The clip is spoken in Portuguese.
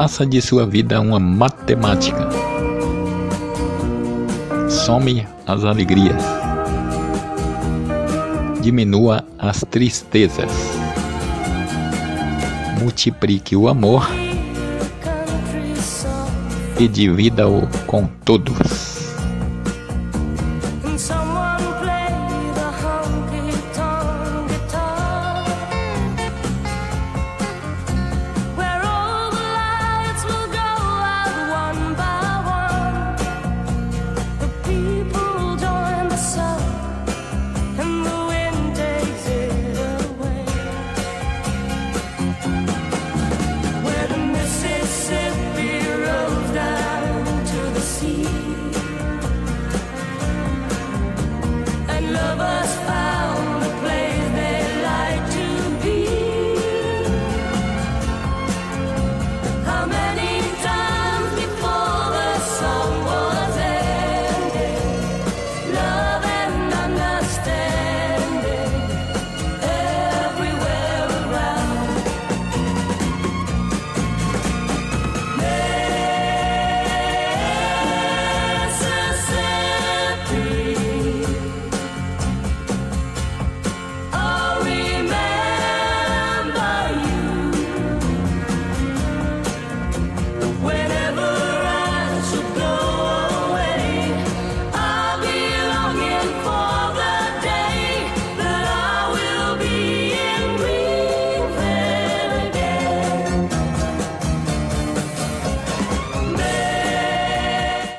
Faça de sua vida uma matemática. Some as alegrias. Diminua as tristezas. Multiplique o amor e divida-o com todos.